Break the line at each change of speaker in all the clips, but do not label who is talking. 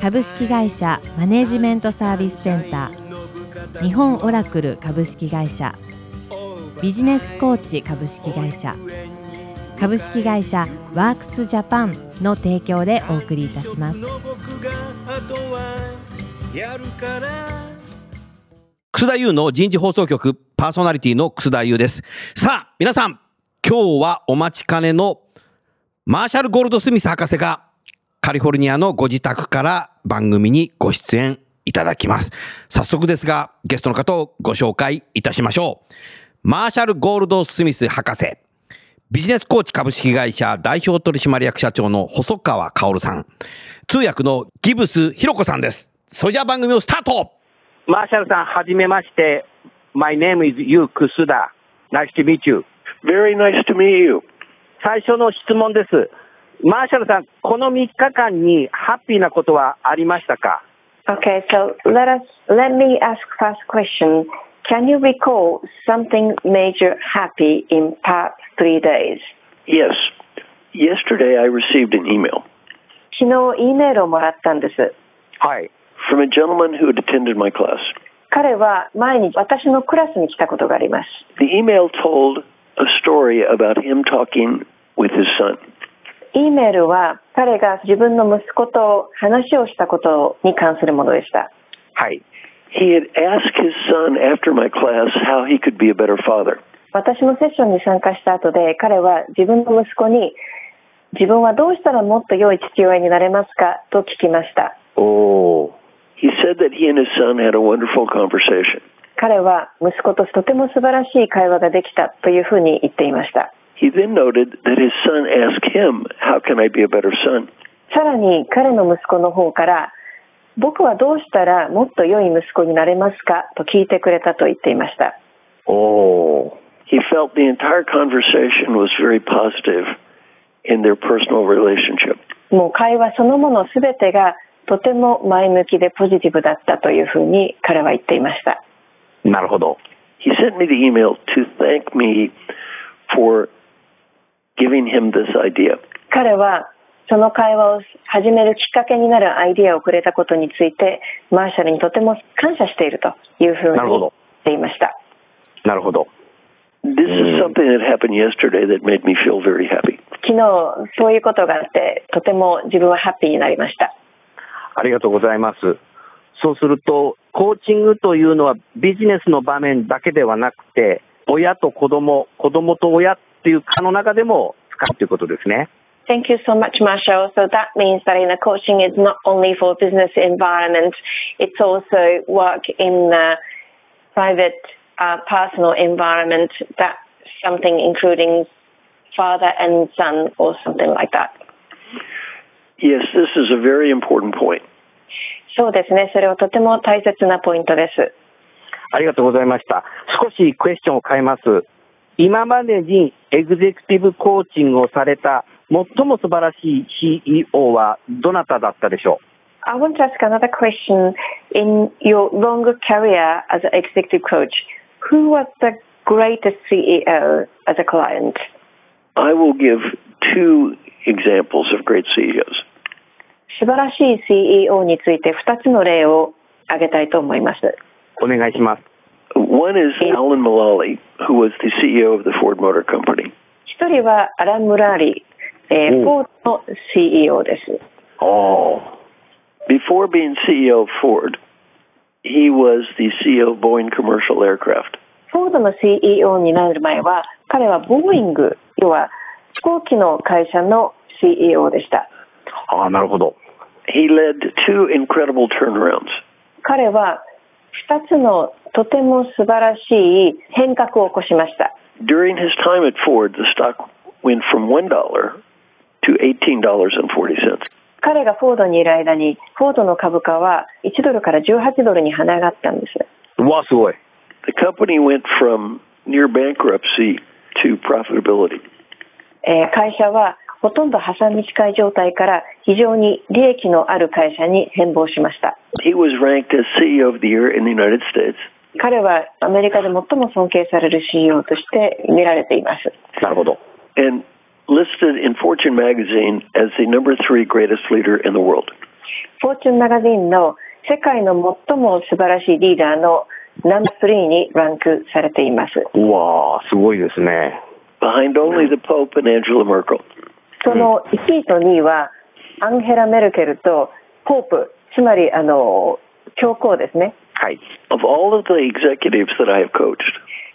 株式会社マネジメントサービスセンター。日本オラクル株式会社。ビジネスコーチ株式会社。株式会社ワークスジャパンの提供でお送りいたします。
楠田優の人事放送局パーソナリティの楠田優です。さあ皆さん今日はお待ちかねのマーシャル・ゴールドスミス博士がカリフォルニアのご自宅から番組にご出演いただきます。早速ですが、ゲストの方をご紹介いたしましょう。マーシャル・ゴールド・スミス博士、ビジネスコーチ株式会社代表取締役社長の細川薫さん、通訳のギブス・ひろ子さんです。それじゃあ番組をスタート
マーシャルさん、はじめまして。My name is Yu Kusuda. Nice to meet you.
Very nice to meet you.
最初の質問です。マーシャルさん、この3日間にハッピーなことはありましたか
Okay, so let us let me ask first question. Can you recall something major happy in past three days?
Yes. Yesterday I received an email.
昨日 E メールをもらったんです。
はい。
From a gentleman who had attended my class.
彼は前に私のクラスに来たことがあります。
The email told a story about him talking with his son.
E メールは彼が自分の息子と話をしたことに関するものでした。
はい。
He had asked his son after my class how he could be a better father.
私のセッションに参加した後で彼は自分の息子に自分はどうしたらもっと良い父親になれますか？と聞きました。
Oh. He said that he and his son had a wonderful conversation.
彼は息子ととても素晴らしい会話ができたというふうに言っていました。さらに彼の息子の方から僕はどうしたらもっと良い息子になれますか？と聞いてくれたと言っていました。もう会話そのものすべてがとても前向きでポジティブだったというふうに彼は言っていました。
なるほど。
Giving him this idea.
彼はその会話を始めるきっかけになるアイディアをくれたことについて、マーシャルにとても感謝しているというふうに言っていました。
なるほど。
This is something that happened yesterday that made me feel very happy.
昨日、そういうことがあって、とても自分はハッピーになりました。
ありがとうございます。そうすると、コーチングというのはビジネスの場面だけではなくて、親と子供、子供と親っていう課の中でも使うということですね。
Thank you so much, Marshall. So that means that in a coaching is not only for business environment, it's also work in a private, uh, personal environment. That's something including father and son or something like that.
Yes, this is a very important point.
そうですね。それはとても大切なポイントです。
ありがとうございました。少しクエスチョンを変えます。今までにエグゼクティブコーチングをされた最も素晴らしい CEO はどなただったでしょう
I want to ask another question. In your longer career as an executive coach, who was the greatest CEO as a client?
I will give two examples of great CEOs.
素晴らしい CEO について2つの例を挙げたいと思います。
お願いします。
One is Alan Mulally, who was the CEO of the Ford Motor Company.
一人はアラン・ムラーリー、えー、フォードの CEO です。
Oh. Before being CEO of Ford, he was the CEO of Boeing Commercial Aircraft.
フォードの CEO になる前は、彼はボーイング、要は飛行機の会社の CEO でした。
ああ、なるほど。
He led two incredible turnarounds.
彼は 2つのとても素晴らしい変革を起こしました。
During his time at Ford, the stock went from $1 to $18.40.
彼がフォードにいる間に、フォードの株価は1ドルから18ドルに跳ね上がったんです。
うわ、すごい。
The company went from near bankruptcy to profitability.
えー会社はほとんど破産に近い状態から非常に利益のある会社に変貌しました。彼はアメリカで最も尊敬される CEO として見られています。
なるほど。
and listed in Fortune magazine as the number three greatest leader in the world.
フォーチュンマガジンの世界の最も素晴らしいリーダーのナンバー3にランクされています。
うわー、すごいですね。
Behind only the Pope and Angela Merkel.
その1位と2位はアンヘラ・メルケルとポープ、つまりあの教皇ですね。
はい。
Of all of the executives that I have coached,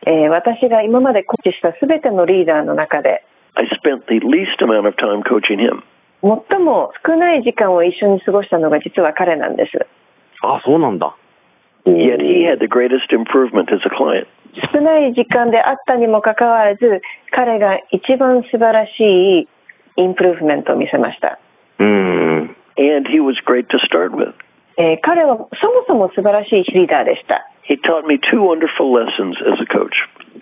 えー私が今までコーチしたすべてのリーダーの中で
I spent the least amount of time coaching him.
最も少ない時間を一緒に過ごしたのが実は彼なんです。
あ、そうなんだ。
Yet he had the greatest improvement as a client.
少ない時間であったにもかかわらず彼が一番素晴らしいインプルーブメントを見せました。
うーん。
And he was great to start with.
えー彼はそもそも素晴らしいリーダーでした。
He taught me two wonderful lessons as a coach.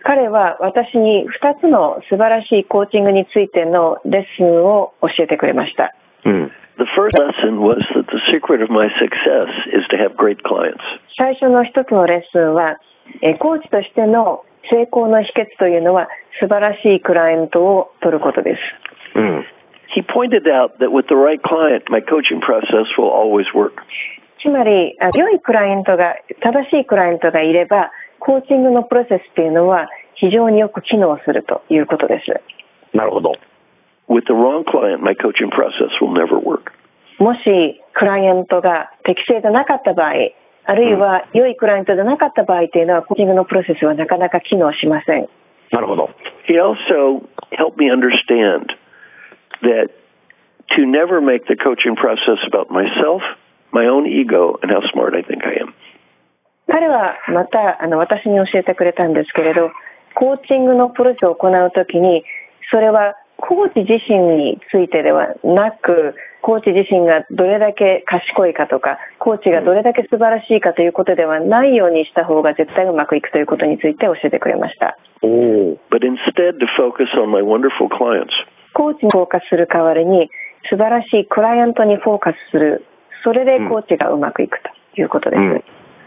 彼は私に2つの素晴らしいコーチングについてのレッスンを教えてくれました。
うん。
The first lesson was that the secret of my success is to have great clients.
最初の一つのレッスンは、えーコーチとしての成功の秘訣というのは素晴らしいクライアントを取ることです。
うん。
He pointed out that with the right client, my coaching process will always work.
つまり、あ良いクライアントが、正しいクライアントがいれば、コーチングのプロセスっていうのは非常によく機能するということです。
なるほど。
With the wrong client, my coaching process will never work.
もし、クライアントが適正でなかった場合、あるいは良いクライアントでなかった場合っていうのは、コーチングのプロセスはなかなか機能しません。
なるほど。
He also helped me understand that to never make the coaching process about myself, my own ego, and how smart I think I am.
彼はまたあの私に教えてくれたんですけれど、コーチングのプロセスを行うときに、それはコーチ自身についてではなく、コーチ自身がどれだけ賢いかとか、コーチがどれだけ素晴らしいかということではないようにした方が絶対うまくいくということについて教えてくれました。
おお。
But instead, to focus on my wonderful clients.
コーチにフォーカスする代わりに、素晴らしいクライアントにフォーカスする。それでコーチがうまくいくということです。
うん。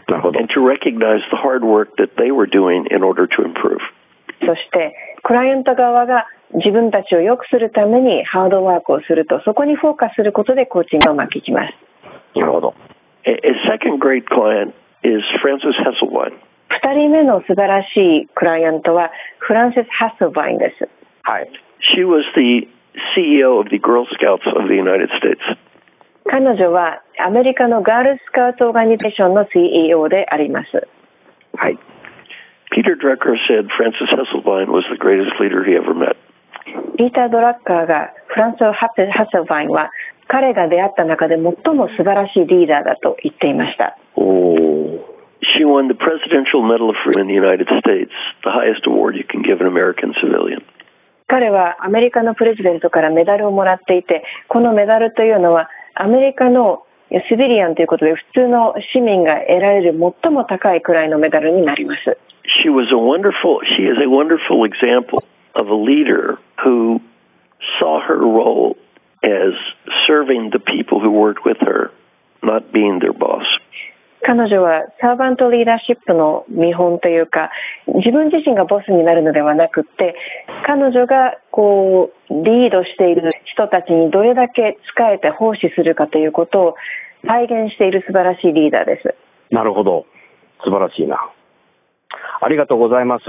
なるほど。
and to recognize the hard work that they were doing in order to improve.
そして、クライアント側が自分たちを良くするためにハードワークをすると、そこにフォーカスすることでコーチがうまくいきます。
なるほど。
A, second great client is Frances Hesselbein.
二人目の素晴らしいクライアントはフランセス・ハッセルバインです。
はい。
She was the CEO of the Girl Scouts of the United States.
彼女はアメリカのガールスカウトオーガニゼーションの CEO であります。
はい。
Peter Drucker said Frances Hesselbein was the greatest leader he ever met.
ピーター・ドラッカーがフランス・ハッセハッセルバインは彼が出会った中で最も素晴らしいリーダーだと言っていました。
おお。
She won the Presidential Medal of Freedom in the United States, the highest award you can give an American civilian.
彼はアメリカのプレジデントからメダルをもらっていて、このメダルというのはアメリカのシビリアンということで普通の市民が得られる最も高いくらいのメダルになります。
She was a wonderful, she is a wonderful example of a leader who saw her role as serving the people who worked with her, not being their boss.
彼女はサーバントリーダーシップの見本というか、自分自身がボスになるのではなくって、彼女がこう、リードしている人たちにどれだけ仕えて奉仕するかということを体現している素晴らしいリーダーです。
なるほど。素晴らしいな。ありがとうございます。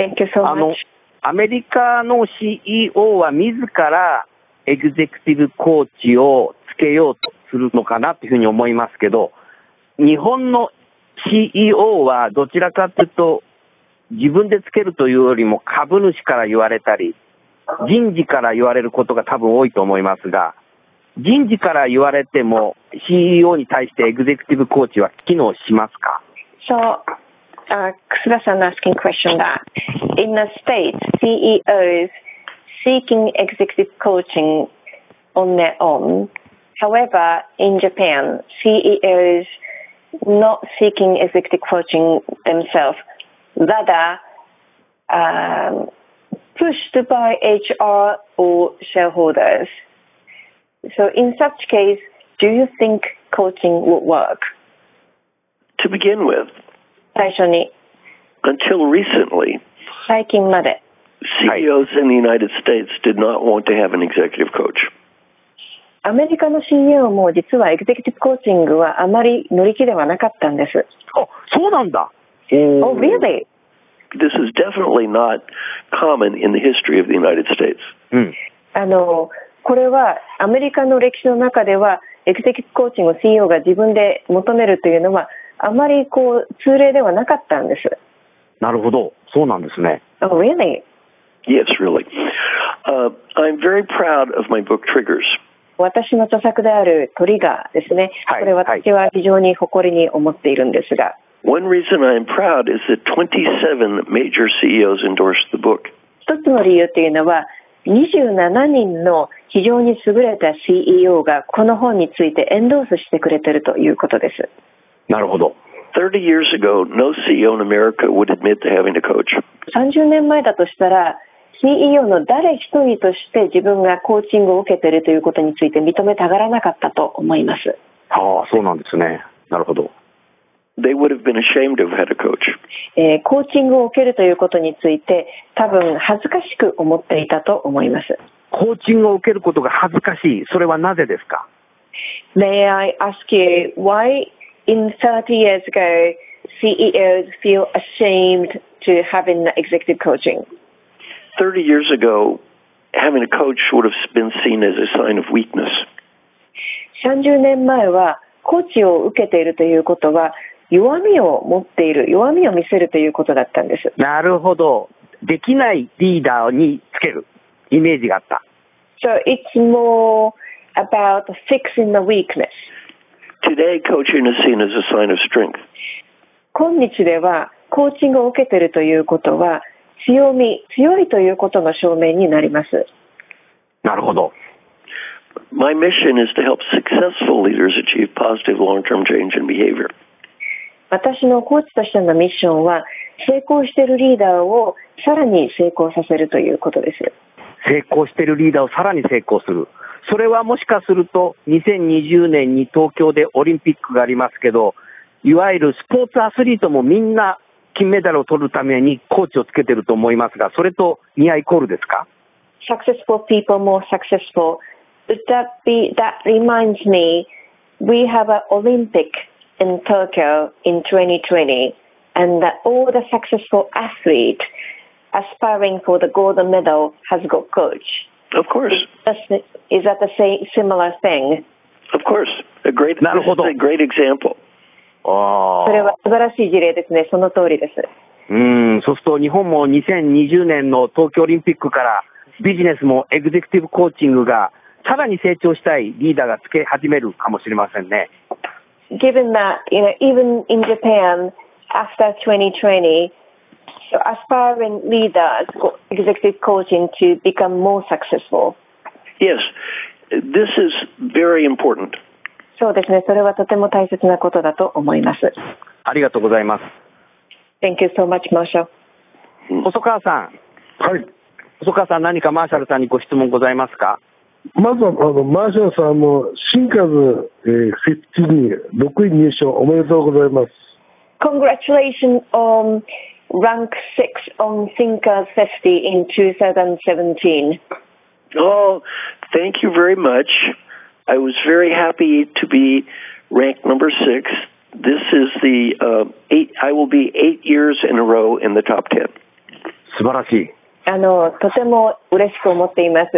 Thank you so
あの
much.
アメリカの CEO は自らエグゼクティブコーチをつけようとするのかなというふうに思いますけど、日本の CEO はどちらかというと、自分でつけるというよりも株主から言われたり、人事から言われることが多分多いと思いますが、人事から言われても CEO に対してエグゼクティブコーチは機能しますか
So, uh, Kusuda-san asking question that in the States, CEOs seeking executive coaching on their own, However, in Japan, CEOs not seeking executive coaching themselves, rather um, pushed by HR or shareholders. So, in such case, do you think coaching would work?
To begin with,
最初に
until recently,
最近まで
CEOs in the United States did not want to have an executive coach.
アメリカの CEO も実はエクゼクティブコーチングはあまり乗り気ではなかったんです。
あ、そうなんだ。
お、oh, really?
This is definitely not common in the history of the United States.
うん。
あの、これはアメリカの歴史の中ではエグゼクティブコーチングを CEO が自分で求めるというのはあまりこう通例ではなかったんです。
なるほど。そうなんですね。
お、oh, really?
Yes, really.、Uh, I'm very proud of my book Triggers.
私の著作であるトリガーですね。
はい
これ私は非常に誇りに思っているんですが、
One reason I'm proud is that 27 major CEOs endorsed the book.
一つの理由っていうのは、27人の非常に優れた CEO がこの本についてエンドースしてくれてるということです。
なるほど。
30 years ago, no CEO in America would admit to having a coach.
30年前だとしたら CEO の誰一人として自分がコーチングを受けているということについて認めたがらなかったと思います。
ああ、そうなんですね。なるほど。
They would have been ashamed have had a coach.
えーコーチングを受けるということについて多分恥ずかしく思っていたと思います。
コーチングを受けることが恥ずかしい。それはなぜですか
？May I ask you why in 30 years ago CEOs feel ashamed to having executive coaching?
30 years ago, having a coach would have been seen as a sign of weakness.
30年前はコーチを受けているということは弱みを持っている弱みを見せるということだったんです
なるほど。できないリーダーにつけるイメージがあった。
So it's more about fixing the weakness
Today, coaching is seen as a sign of strength.
今日ではコーチングを受けているということは強み強いということの証明になります
なるほど。
My mission is to help successful leaders achieve positive long term change in behavior.
私のコーチとしてのミッションは成功しているリーダーをさらに成功させるということです
成功しているリーダーをさらに成功する。それはもしかすると、2020年に東京でオリンピックがありますけど、いわゆるスポーツアスリートもみんな金メダルを取るためにコーチをつけてると思いますが、それとニアイコールですか
successful people more successful. Would that be that reminds me we have an Olympic in Tokyo in 2020 and that all the successful athletes aspiring for the gold medal has got coach.
Of course,
That's the- Is that the same similar thing?
of course. A great,
Na
this is
ruhodo.
a great example.
あ
それは素晴らしい事例ですね。その通りです。
うん、そうすると日本も2020年の東京オリンピックからビジネスもエグゼクティブコーチングがさらに成長したいリーダーがつけ始めるかもしれませんね。
Given that, you know, even in Japan after 2020, so aspiring leaders got executive coaching to become more successful.
Yes, this is very important.
そうですね。それはとても大切なことだと思います。
ありがとうございます。
Thank you so much, Marshall.
細川さん、
はい。
細川さん何かマーシャルさんにご質問ございますか？
まずは、あの、マーシャルさんの新数、えー、50に6位入賞おめでとうございます。
Congratulations on rank 6 on Thinkers 50 in 2017.
Oh, thank you very much. I was very happy to be ranked number six. This is the uh, eight. I will be eight years in a row in the top ten.
素晴らしい。
あの、とても嬉しく思っています。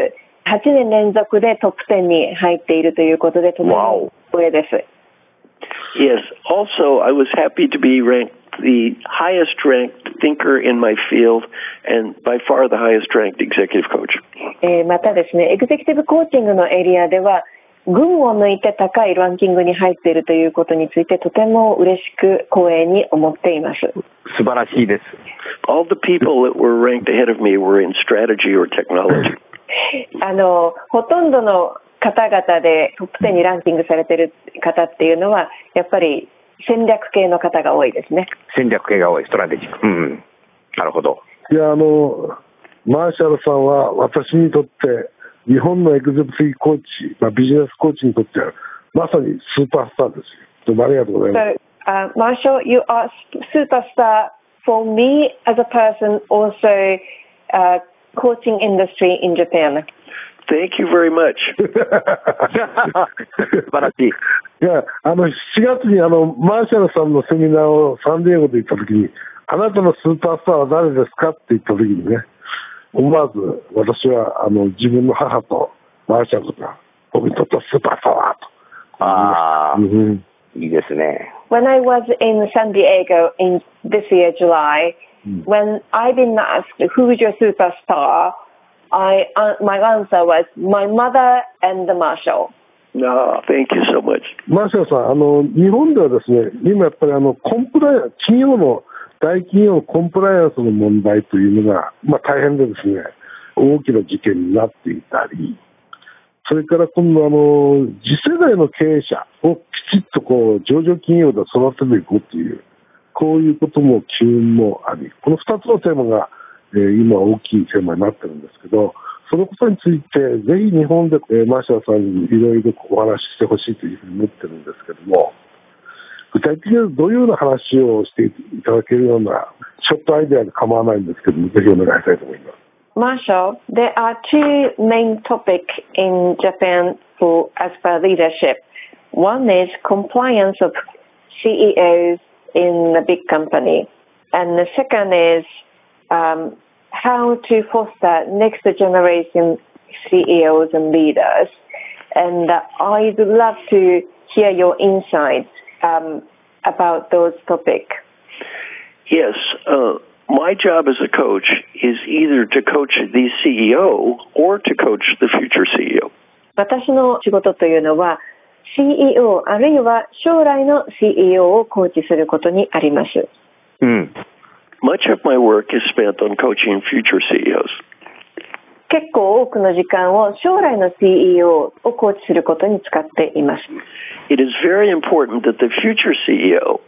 8年連続でトップ10に入っているということで、とても光栄です。
Yes. Also, I was happy to be ranked the highest ranked thinker in my field and by far the highest ranked executive coach.
えーまたですね、エグゼクティブコーチングのエリアでは、 群を抜いて高いランキングに入っているということについて、とても嬉しく光栄に思っています。
素晴らしいです。
All the people that were ranked ahead of me were in strategy or technology.
あの、ほとんどの方々でトップ10にランキングされてる方っていうのは、やっぱり戦略系の方が多いですね。
戦略系が多い、ストラテジック。うんうん。なるほど。
いや、あの、マーシャルさんは私にとって、日本のエグゼクティブコーチ、まあ、ビジネスコーチにとっては、まさにスーパースターですよ。どうもありがとうございます。
So, uh, Marshall, you are superstar for me as a person, also uh, coaching industry in Japan.
Thank you very much.
素晴らしい。
いや、あの、7月にあの、マーシャルさんのセミナーをサンディエゴで行った時に、あなたのスーパースターは誰ですかって言った時にね、思わず私は、あの、自分の母とマーシャルが、僕にとってはスーパースターだと。
ああ
う、ん
いいですね。
When I was in San Diego in this year, July, when I've been asked who is your superstar, I uh, my answer was my mother and the Marshall.
No, thank you so much.
マーシャルさん、あの、日本ではですね、今やっぱりあの、コンプライアンス、企業の、大企業コンプライアンスの問題というのが、まあ大変でですね、大きな事件になっていたり、それから今度あの、次世代の経営者をきちっとこう、上場企業で育てていこうという、こういうことも機運もあり、この二つのテーマが、えー今大きいテーマになってるんですけど、そのことについて、ぜひ日本で、えーマーシャさんにいろいろお話ししてほしいというふうに思ってるんですけども、具体的にどういうような話をしていただけるような、ちょっとアイデアで構わないんですけども、ぜひお願いしたいと思います。
Marshall, there are two main topics in Japan for as per leadership. One is compliance of CEOs in a big company, and the second is um, how to foster next generation CEOs and leaders. And uh, I'd love to hear your insights um, about those topics.
Yes, uh, my job as a coach is either to coach the CEO or to coach the future E CEO.
私の仕事というのは CEO あるいは将来の CEO をコーチすることにあります。
うん。
Much of my work is spent on coaching future CEOs.
結構多くの時間を将来の CEO をコーチすることに使っています。
It is very important that the future CEO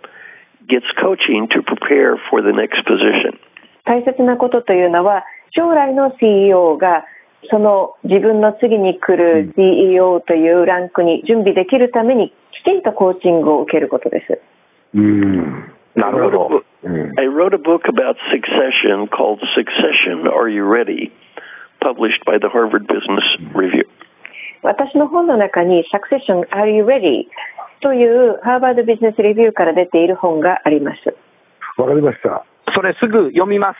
gets coaching to prepare for the next position.
大切なことというのは将来の CEO がその自分の次に来る CEO というランクに準備できるためにきちんとコーチングを受けることです。
うん。
なるほど。
うん。
I wrote a book about succession called Succession Are You Ready? Published by the Harvard Business Review.
私の本の中に Succession Are You Ready? というハーバードビジネスレビューから出ている本があります。
わかりました。
それすぐ読みます。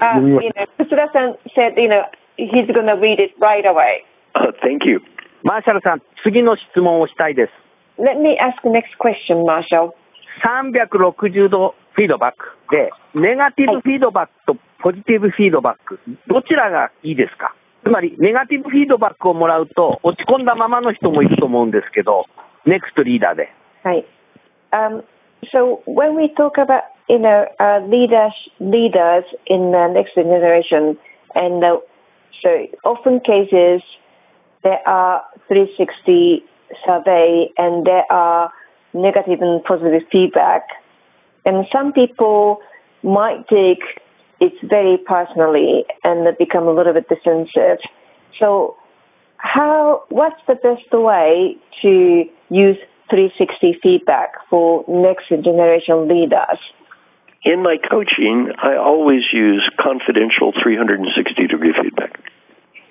あ、you know, 楠田さん said, you know, he's gonna read it right away.
Uh, thank you.
マーシャルさん、次の質問をしたいです。
Let me ask the next question, Marshall.
360度フィードバックで、ネガティブフィードバックとポジティブフィードバック、どちらがいいですかつまり、ネガティブフィードバックをもらうと、落ち込んだままの人もいると思うんですけど、ネクストリーダーで。
はい。Um, so when we talk about, you know, uh, leaders, leaders in the next generation, and uh, so often cases there are 360 survey and there are negative and positive feedback, and some people might take it very personally and become a little bit defensive. So how what's the best way to use 360 feedback for next generation leaders?
In my coaching, I always use confidential 360 degree feedback.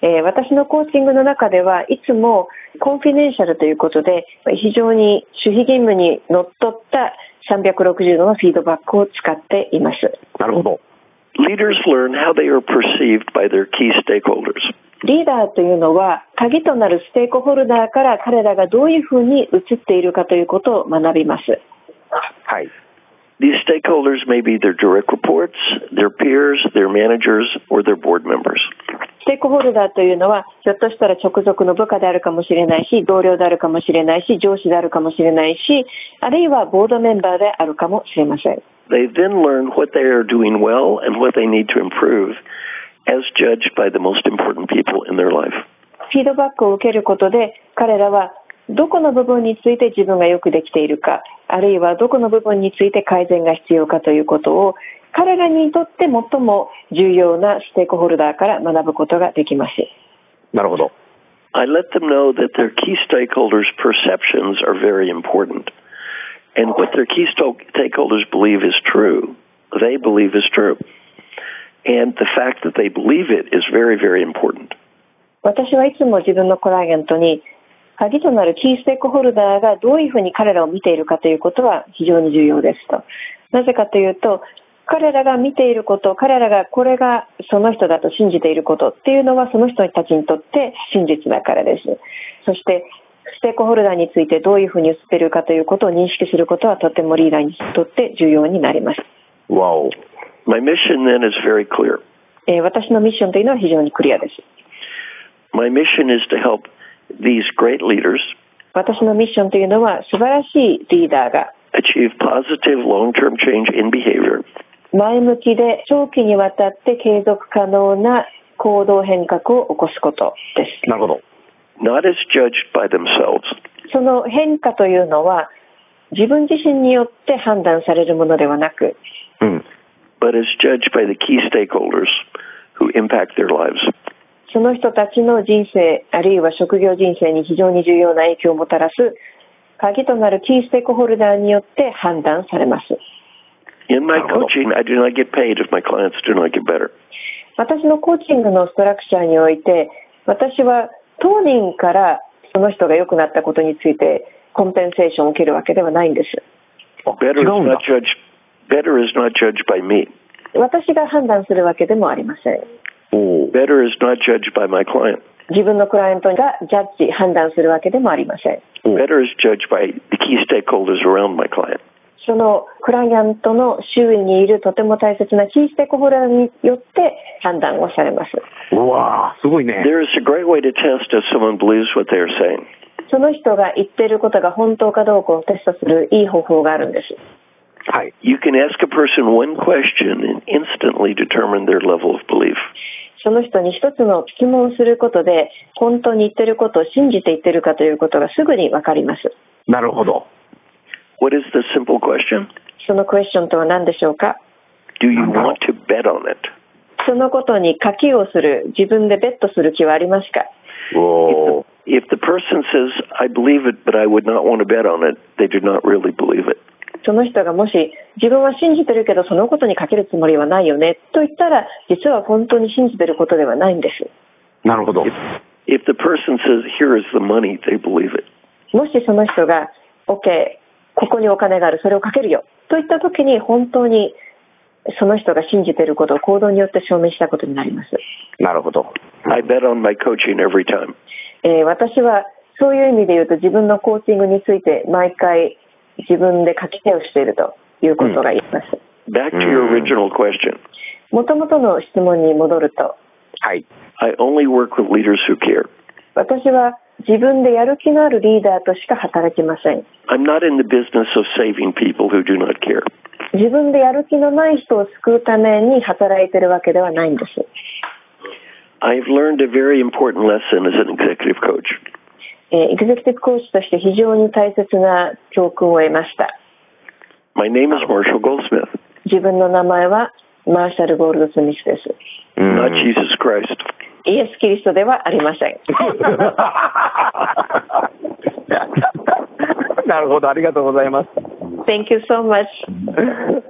えー私のコーチングの中ではいつもコンフィデンシャルということで非常に守秘義務にのっとった360度のフィードバックを使っています。
なるほど。
Leaders learn how they are perceived by their key stakeholders.
リーダーというのは鍵となるステークホルダーから彼らがどういうふうに映っているかということを学びます。
はい。
These stakeholders may be their direct reports, their peers, their managers, or their board members.
ステークホルダーというのは、ひょっとしたら直属の部下であるかもしれないし、同僚であるかもしれないし、上司であるかもしれないし、あるいはボードメンバーであるかもしれません。
They then learn what they are doing well and what they need to improve as judged by the most important people in their life.
フィードバックを受けることで彼らは どこの部分について自分がよくできているかあるいはどこの部分について改善が必要かということを彼らにとって最も重要なステークホルダーから学ぶことができます。
なるほど。
I let them know that their key stakeholders' perceptions are very important. And what their key stakeholders believe is true, they believe is true. And the fact that they believe it is very, very important.
私はいつも自分のクライアントに鍵となるキーステークホルダーがどういうふうに彼らを見ているかということは非常に重要ですと。なぜかというと、彼らが見ていること、彼らがこれがその人だと信じていることっていうのはその人たちにとって真実だからです。そして、ステークホルダーについてどういうふうに映っているかということを認識することはとてもリーダーにとって重要になります。
わお。
My mission then is very clear.
えー私のミッションというのは非常にクリアです。
My mission is to help these great leaders
私のミッションというのは素晴らしいリーダーが
achieve positive long term change in behavior
前向きで長期にわたって継続可能な行動変革を起こすことです。
なるほど。
not as judged by themselves,
その変化というのは自分自身によって判断されるものではなく、
うん。
but as judged by the key stakeholders who impact their lives.
その人たちの人生、あるいは職業人生に非常に重要な影響をもたらす鍵となるキーステークホルダーによって判断されます。
In my
Bravo.
coaching, I do not get paid if my clients do not get better.
私のコーチングのストラクチャーにおいて、私は当人からその人が良くなったことについてコンペンセーションを受けるわけではないんです。
Better is not judged by me.
私が判断するわけでもありません。
Better is not judged by my client.
自分のクライアントがジャッジ、判断するわけでもありません。
Better is judged by the key stakeholders around my client.
そのクライアントの周囲にいるとても大切なキーステークホルダーによって判断をされます。
うわあ、すごいね。
There is a great way to test if someone believes what they are saying.
その人が言っていることが本当かどうかをテストするいい方法があるんです。
はい。
You can ask a person one question and instantly determine their level of belief.
その人に一つの質問をすることで、本当に言ってることを信じて言ってるかということがすぐにわかります。
なるほど。
What is the simple question?
そのクエスチョンとは何でしょうか
Do you want to bet on it?
そのことに賭けをする、自分でベットする気はありますか。
If the person says, I believe it, but I would not want to bet on it, they do not really believe it.
その人がもし自分は信じてるけどそのことにかけるつもりはないよねと言ったら実は本当に信じてることではないんです。
なるほど。
If the person says, Here is the money, they believe it.
もしその人が OK ここにお金があるそれをかけるよといった時に本当にその人が信じていることを行動によって証明したことになります。
なるほど。
I bet on my coaching every time.
えー私はそういう意味で言うと自分のコーチングについて毎回自分で書き手をしているということが言えます。
Back to your
Mm.
original question.
もともとの質問に戻ると
はい。
I only work with leaders who care.
私は自分でやる気のあるリーダーとしか働きません。
I'm not in the business of saving people who do not care.
自分でやる気のない人を救うために働いてるわけではないんです。
I've learned a very important lesson as an executive coach.
えーエグゼクティブコーチとして非常に大切な教訓を得ました。
My name is Marshall Goldsmith,
自分の名前はマーシャル・ゴールド・スミスです。
not Jesus Christ.
イエス・キリストではありません。
なるほど、ありがとうございます。
Thank you so much.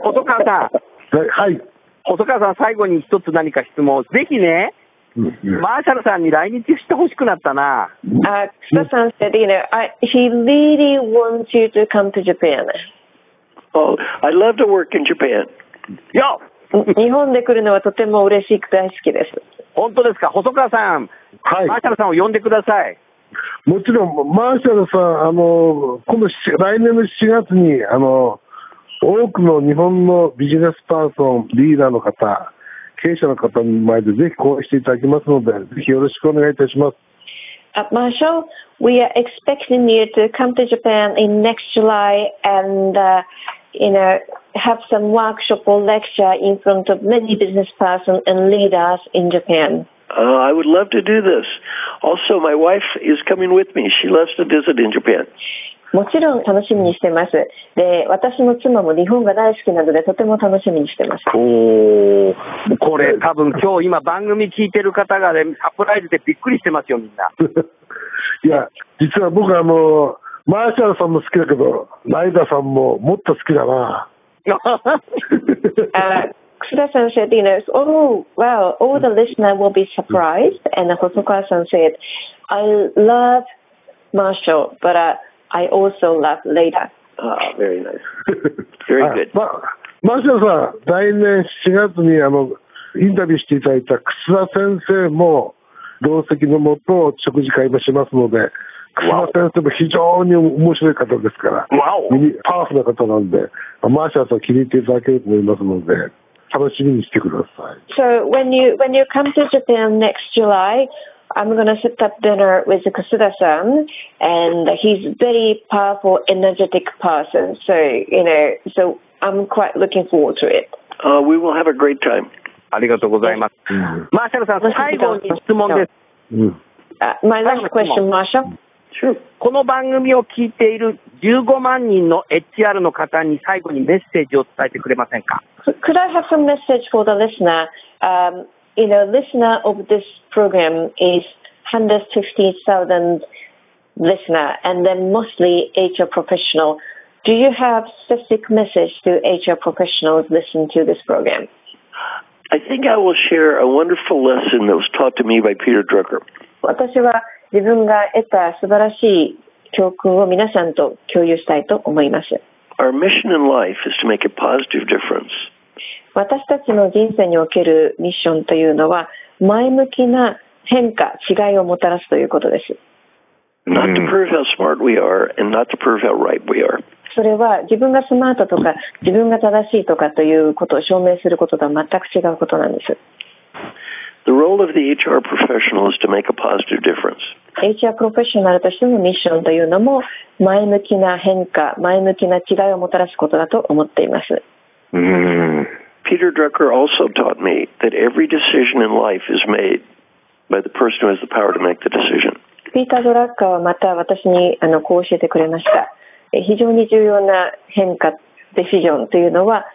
細川さん、
はい。
細川さん、最後に一つ何か質問。ぜひね、マーシャルさんに来日してほしくなったな。
Uh, Susan said, you know, I, he really wants you to come to Japan.
Oh, I love to work in Japan.
いや、
日本で来るのはとても嬉しく大好きです。
本当ですか、細川さん、
はい
マーシャルさんを呼んでください。
もちろん、マーシャルさん、あの、今度し、来年の7月に、あの、多くの日本のビジネスパーソン、リーダーの方、経営者の方の前でぜひ講演していただきますので、ぜひよろしくお願いいたします。
Uh, Marshall, we are expecting you to come to Japan in next July and, uh, you know, have some workshop or lecture in front of many business persons and leaders in Japan.
Uh, I would love to do this. Also, my wife is coming with me. She loves to visit in Japan.
もちろん楽しみにしてます。で、私の妻も日本が大好きなのでとても楽しみにしてます。
おー、これ多分今日今番組聞いてる方がね、サプライズでびっくりしてますよ、みんな。
いや、実は僕あの、マーシャルさんも好きだけど、ライダーさんももっと好きだな。
Uh, Kusuda-san said, you know, oh, wow, all the listener will be surprised. And Hosokawa-san said, I love Marshall, but uh, I also love Leda.
Ah, very nice. Very
あ
good.
ま、マーシャルさん、来年4月にあの、インタビューしていただいた楠田先生も、同席のもと食事会もしますので、楠田先生も非常に面白い方ですから、パワフルな方なんで、マーシャルさん気に入っていただけると思いますので、楽しみにしてください。
So when you when you come to Japan next July, I'm going to set up dinner with Kusuda-san, and he's very powerful, energetic person. So you know, so I'm quite looking forward to it.
Uh, we will have a great time.
ありがとうございます。マーシャルさん、最後に質問です。
うん。
Uh, my last question, Marshall.
Sure.
この番組を聞いている15万人の HR の方に最後にメッセージを伝えてくれませんか
Could I have some message for the listener? Um, you know, listener of this program is 150,000 listener, and then mostly HR professional. Do you have specific message to HR professionals listening to this program?
I think I will share a wonderful lesson that was taught to me by Peter Drucker.
私は自分が得た素晴らしい教訓を皆さんと共有したいと思います。
Our mission in life is to make a positive difference.
私たちの人生におけるミッションというのは 前向きな変化、違いをもたらすということです。
Not to prove how smart we are and not to prove how right we are.
それは自分がスマートとか自分が正しいとかということを証明することとは全く違うことなんです。
The role of the HR professional is to make a positive difference.
HR プロフェッショナルとしてのミッションというのも前向きな変化、前向きな違いをもたらすことだと思っています。
Peter Drucker also taught me that every decision in life is made by the person who has the power to make the decision.
ピーター・ドラッカーはまた私にあのこう教えてくれました。え非常に重要な変化、デシジョンというのは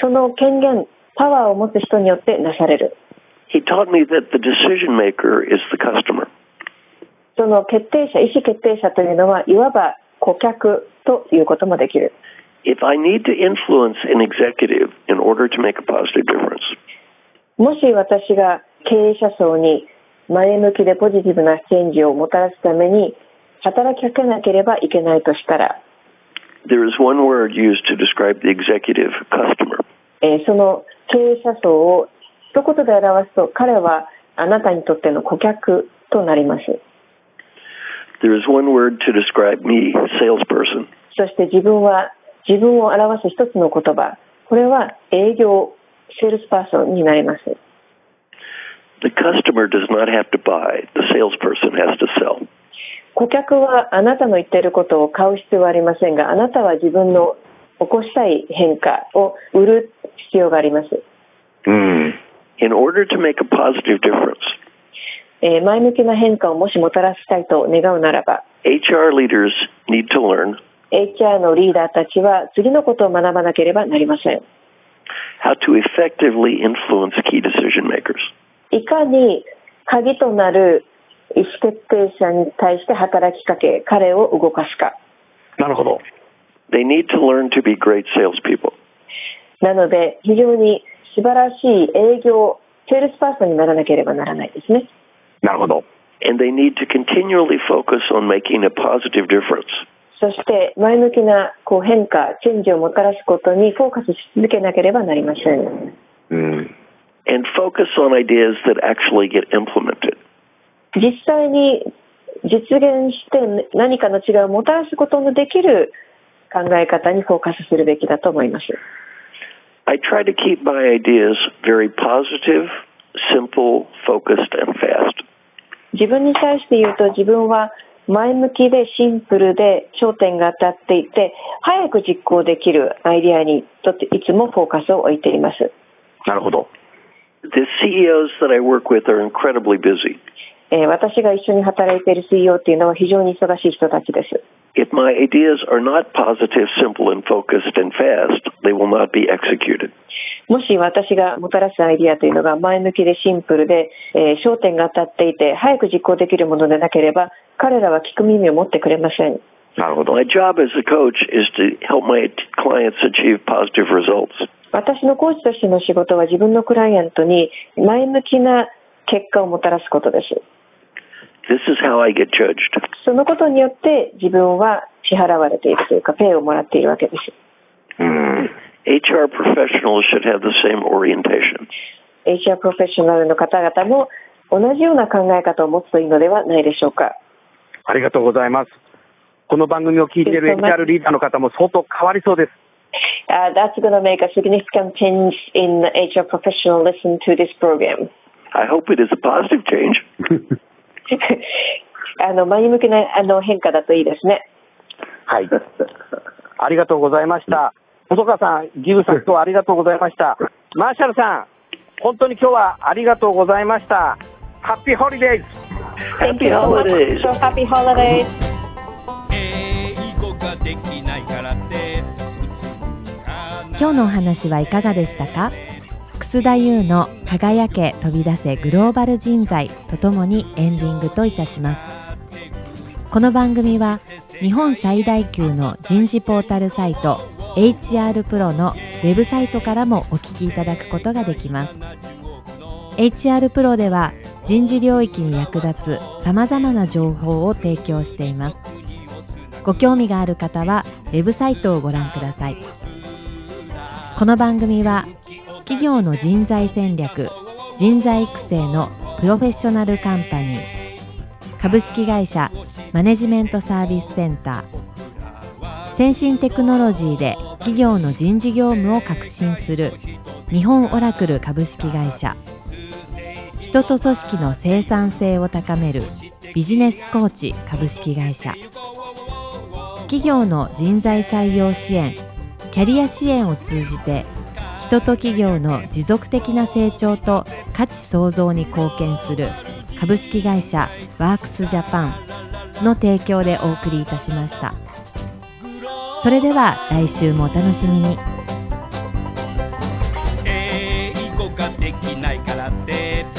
その権限、パワーを持つ人によってなされる。
He taught me that the decision maker is the customer.
その決定者、意思決定者というのはいわば顧客ということもできる。
If I need to influence an executive in order to make a positive difference,
もし私が経営者層に前向きでポジティブなチェンジをもたらすために働きかけなければいけないとしたら、
there is one word used to describe the executive customer.
えーその経営者層を一言で表すと彼はあなたにとっての顧客となります。
There is one word to describe me, salesperson.
そして自分は自分を表す一つの言葉。これは営業、セールスパーソンになります。
The customer does not have to buy, the salesperson has to sell.
顧客はあなたの言っていることを買う必要はありませんが、あなたは自分の起こしたい変化を売る必要があります。
In order to make a positive difference,
えー前向きな変化をもしもたらしたいと願うならば、
HR leaders need to learn
HR のリーダーたちは次のことを学ばなければなりません。
how to effectively influence key decision makers.
いかに鍵となる意思決定者に対して働きかけ、彼を動かすか。
なるほど。
They need to learn to be great salespeople.
なので、非常に素晴らしい営業、セールスパーソンにならなければならないですね。
なるほど。
And they need to continually focus on making a positive difference.
そして、前向きなこう変化、チェンジをもたらすことにフォーカスし続けなければなりません。
うん。
And focus on ideas that actually get implemented.
実際に実現して何かの違いをもたらすことのできる考え方にフォーカスするべきだと思います。
I try to keep my ideas very positive, simple, focused, and fast.
自分に対して言うと自分は前向きでシンプルで焦点が当たっていて早く実行できるアイデアにとっていつもフォーカスを置いています。
なるほど。
The CEOs that I work with are incredibly busy.
えー私が一緒に働いている CEO っていうのは非常に忙しい人たちです。もし私がもたらすアイデアというのが前向きでシンプルで、焦点が当たっていて早く実行できるものでなければ彼らは聞く耳を持ってくれません。私のコーチとしての仕事は自分のクライアントに前向きな結果をもたらすことです。
This is how I get judged.
そのことによって自分は支払われているというか、ペイをもらっているわけです。
うん。
HR professionals should have the same orientation.
HR プロフェッショナルの方々も同じような考え方を持つといいのではないでしょうか。
ありがとうございます。この番組を聞いている HR リーダーの方も相当変わりそうです。
Uh, that's going to make a significant change in HR professional listen to this program.
I hope it is a positive change.
あの前向きなあの変化だといいですね。
はい。ありがとうございました。細川さん、ギブさん、今日はありがとうございました。マーシャルさん、本当に今日はありがとうございました。ハッピーホリデーズ
Thank you so much. So happy holidays.
英語ができないからって
今日のお話はいかがでしたか？楠田優の「輝け飛び出せグローバル人材」とともにエンディングといたします。この番組は日本最大級の人事ポータルサイト HR プロのウェブサイトからもお聞きいただくことができます。HR プロでは人事領域に役立つさまざまな情報を提供しています。ご興味がある方はウェブサイトをご覧ください。この番組は企業の人材戦略人材育成のプロフェッショナルカンパニー株式会社マネジメントサービスセンター。先進テクノロジーで企業の人事業務を革新する日本オラクル株式会社。人と組織の生産性を高めるビジネスコーチ株式会社。企業の人材採用支援キャリア支援を通じて人と企業の持続的な成長と価値創造に貢献する株式会社ワークスジャパンの提供でお送りいたしました。それでは来週もお楽しみに。
英語ができないからって。